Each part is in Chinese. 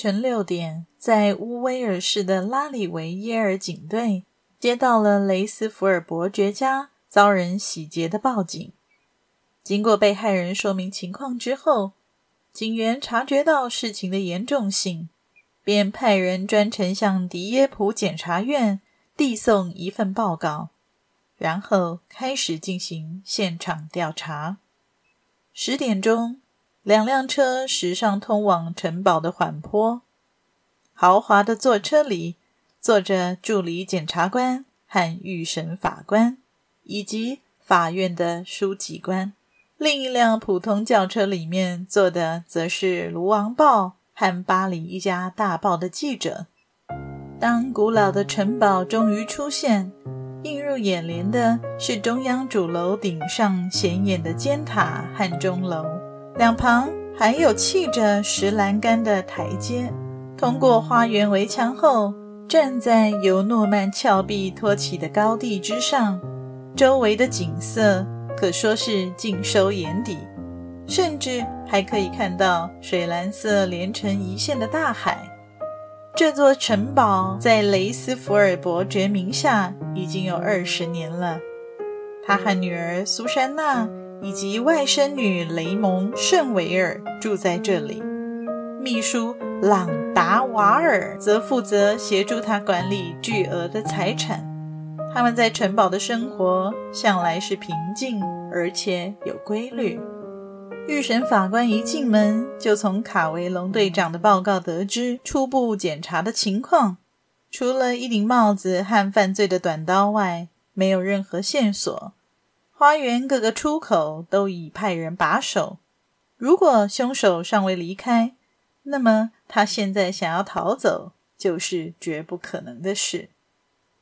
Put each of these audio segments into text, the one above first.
晨六点，在乌威尔市的拉里维耶尔警队接到了雷斯福尔伯爵家遭人洗劫的报警。经过被害人说明情况之后，警员察觉到事情的严重性，便派人专程向迪耶普检察院递送一份报告，然后开始进行现场调查。十点钟。两辆车驶上通往城堡的缓坡，豪华的座车里坐着助理检察官和预审法官，以及法院的书记官。另一辆普通轿车里面坐的则是卢王报和巴黎一家大报的记者。当古老的城堡终于出现，映入眼帘的是中央主楼顶上显眼的尖塔和钟楼。两旁还有砌着石栏杆的台阶，通过花园围墙后，站在由诺曼峭壁托起的高地之上，周围的景色可说是尽收眼底，甚至还可以看到水蓝色连成一线的大海。这座城堡在雷斯福尔伯爵名下已经有二十年了，他和女儿苏珊娜，以及外甥女雷蒙·圣维尔住在这里，秘书朗达瓦尔则负责协助他管理巨额的财产。他们在城堡的生活向来是平静而且有规律。预审法官一进门，就从卡维隆队长的报告得知初步检查的情况：除了一顶帽子和犯罪的短刀外，没有任何线索。花园各个出口都已派人把守。如果凶手尚未离开，那么他现在想要逃走就是绝不可能的事。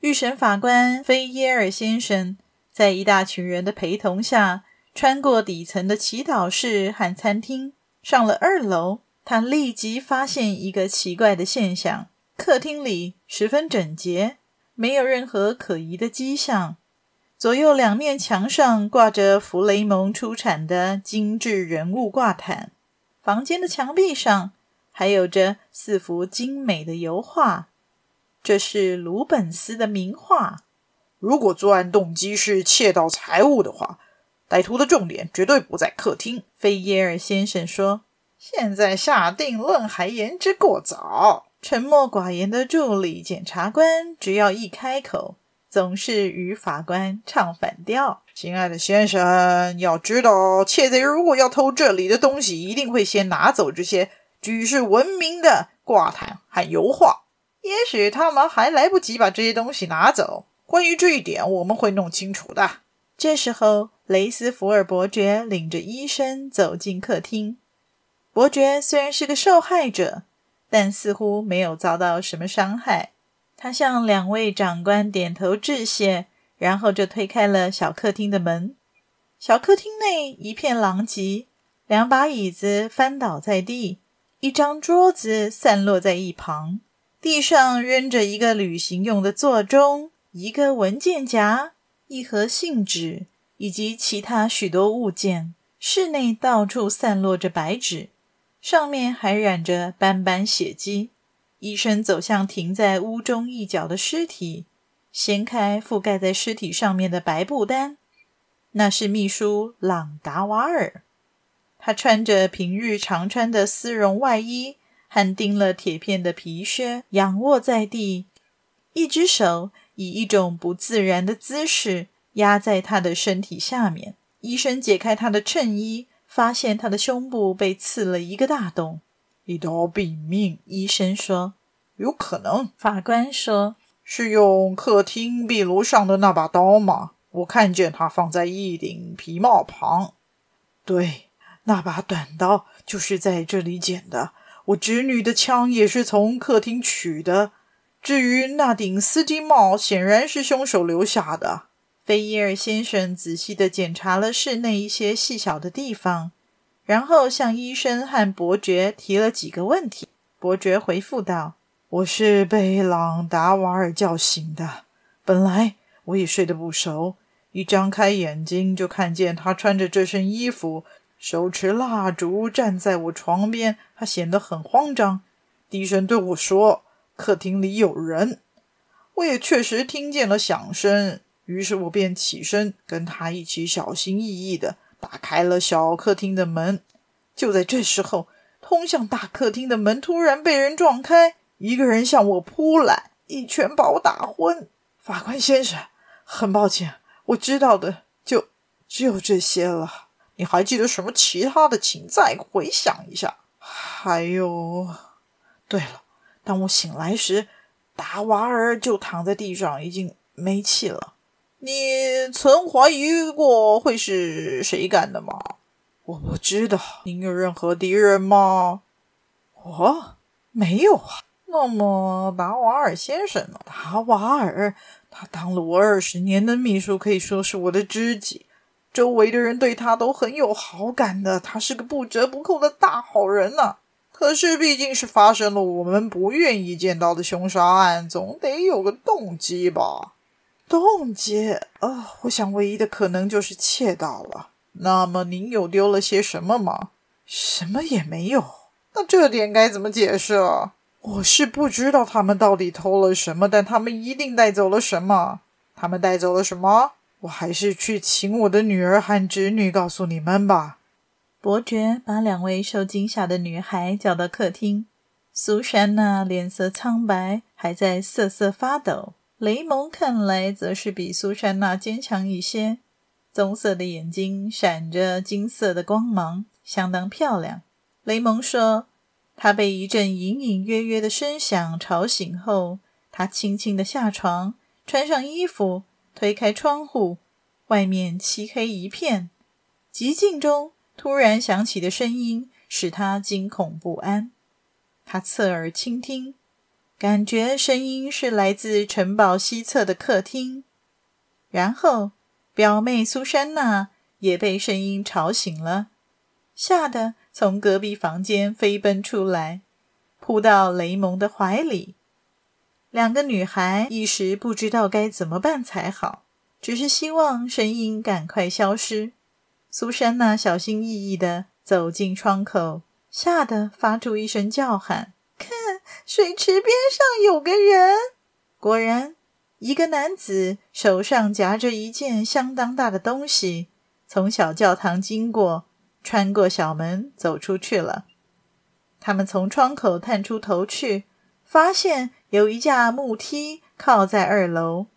预审法官菲耶尔先生在一大群人的陪同下，穿过底层的祈祷室和餐厅，上了二楼。他立即发现一个奇怪的现象：客厅里十分整洁，没有任何可疑的迹象。左右两面墙上挂着弗雷蒙出产的精致人物挂毯，房间的墙壁上还有着四幅精美的油画，这是鲁本斯的名画。如果作案动机是窃盗财物的话，歹徒的重点绝对不在客厅。菲耶尔先生说：“现在下定论还言之过早。”沉默寡言的助理检察官只要一开口。总是与法官唱反调。亲爱的先生，要知道，窃贼如果要偷这里的东西，一定会先拿走这些举世闻名的挂毯和油画。也许他们还来不及把这些东西拿走。关于这一点，我们会弄清楚的。这时候，雷斯福尔伯爵领着医生走进客厅。伯爵虽然是个受害者，但似乎没有遭到什么伤害。他向两位长官点头致谢，然后就推开了小客厅的门。小客厅内一片狼藉，两把椅子翻倒在地，一张桌子散落在一旁，地上扔着一个旅行用的座钟、一个文件夹、一盒信纸以及其他许多物件。室内到处散落着白纸，上面还染着斑斑血迹。医生走向停在屋中一角的尸体，掀开覆盖在尸体上面的白布单。那是秘书朗达瓦尔，他穿着平日常穿的丝绒外衣和钉了铁片的皮靴，仰卧在地，一只手以一种不自然的姿势压在他的身体下面。医生解开他的衬衣，发现他的胸部被刺了一个大洞。一刀毙命，医生说。有可能，法官说，是用客厅壁炉上的那把刀吗？我看见它放在一顶皮帽旁。对，那把短刀就是在这里捡的。我侄女的枪也是从客厅取的。至于那顶丝巾帽，显然是凶手留下的。菲耶尔先生仔细地检查了室内一些细小的地方，然后向医生和伯爵提了几个问题。伯爵回复道：“我是被朗达瓦尔叫醒的，本来我也睡得不熟，一张开眼睛就看见他穿着这身衣服，手持蜡烛站在我床边，他显得很慌张，低声对我说。”客厅里有人，我也确实听见了响声，于是我便起身，跟他一起小心翼翼的打开了小客厅的门。就在这时候，通向大客厅的门突然被人撞开，一个人向我扑来，一拳把我打昏。法官先生，很抱歉，我知道的就只有这些了。你还记得什么其他的？请再回想一下。还有，对了。当我醒来时，达瓦尔就躺在地上，已经没气了。你曾怀疑过会是谁干的吗？我不知道。您有任何敌人吗？我没有啊。那么达瓦尔先生呢？达瓦尔，他当了我二十年的秘书，可以说是我的知己。周围的人对他都很有好感的，他是个不折不扣的大好人呢、啊。可是毕竟是发生了我们不愿意见到的凶杀案，总得有个动机吧？动机？呃，我想唯一的可能就是窃盗了。那么您有丢了些什么吗？什么也没有。那这点该怎么解释啊？我是不知道他们到底偷了什么，但他们一定带走了什么。他们带走了什么？我还是去请我的女儿和侄女告诉你们吧。伯爵把两位受惊吓的女孩叫到客厅。苏珊娜脸色苍白，还在瑟瑟发抖。雷蒙看来则是比苏珊娜坚强一些，棕色的眼睛闪着金色的光芒，相当漂亮。雷蒙说：“他被一阵隐隐约约的声响吵醒后，他轻轻地下床，穿上衣服，推开窗户，外面漆黑一片，寂静中。”突然响起的声音使他惊恐不安，他侧耳倾听，感觉声音是来自城堡西侧的客厅。然后，表妹苏珊娜也被声音吵醒了，吓得从隔壁房间飞奔出来，扑到雷蒙的怀里。两个女孩一时不知道该怎么办才好，只是希望声音赶快消失。苏珊娜小心翼翼地走进窗口，吓得发出一声叫喊：“，水池边上有个人！”果然，一个男子手上夹着一件相当大的东西，从小教堂经过，穿过小门走出去了。他们从窗口探出头去，发现有一架木梯靠在二楼，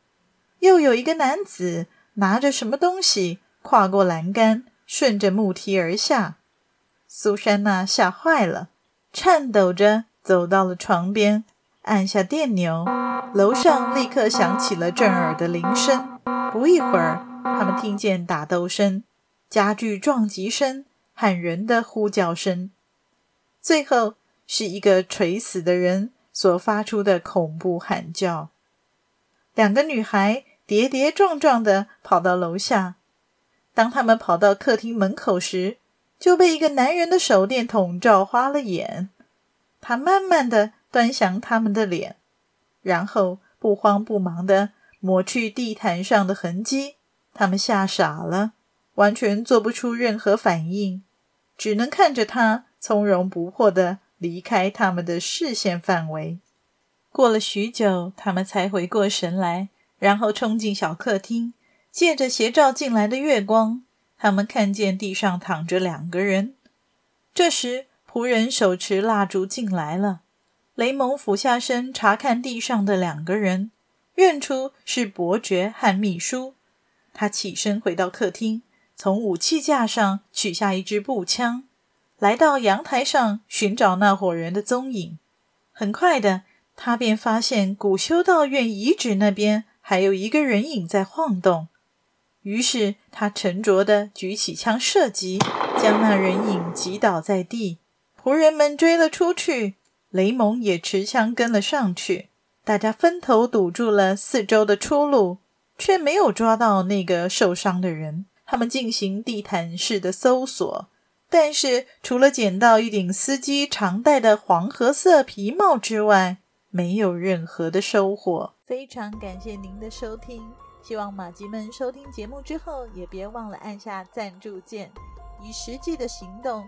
又有一个男子拿着什么东西。跨过栏杆，顺着木梯而下。苏珊娜吓坏了，颤抖着走到了床边，按下电钮，楼上立刻响起了震耳的铃声。不一会儿，他们听见打斗声、家具撞击声和人的呼叫声，最后是一个垂死的人所发出的恐怖喊叫。两个女孩跌跌撞撞地跑到楼下。当他们跑到客厅门口时，就被一个男人的手电筒照花了眼。他慢慢的端详他们的脸，然后不慌不忙的抹去地毯上的痕迹。他们吓傻了，完全做不出任何反应，只能看着他从容不迫的离开他们的视线范围。过了许久，他们才回过神来，然后冲进小客厅。借着斜照进来的月光，他们看见地上躺着两个人。这时，仆人手持蜡烛进来了。雷蒙俯下身查看地上的两个人，认出是伯爵和秘书。他起身回到客厅，从武器架上取下一支步枪，来到阳台上寻找那伙人的踪影。很快的，他便发现古修道院遗址那边还有一个人影在晃动。于是他沉着地举起枪射击，将那人影击倒在地。仆人们追了出去，雷蒙也持枪跟了上去。大家分头堵住了四周的出路，却没有抓到那个受伤的人。他们进行地毯式的搜索，但是除了捡到一顶司机常戴的黄褐色皮帽之外，没有任何的收获。非常感谢您的收听，希望马吉们收听节目之后，也别忘了按下赞助键，以实际的行动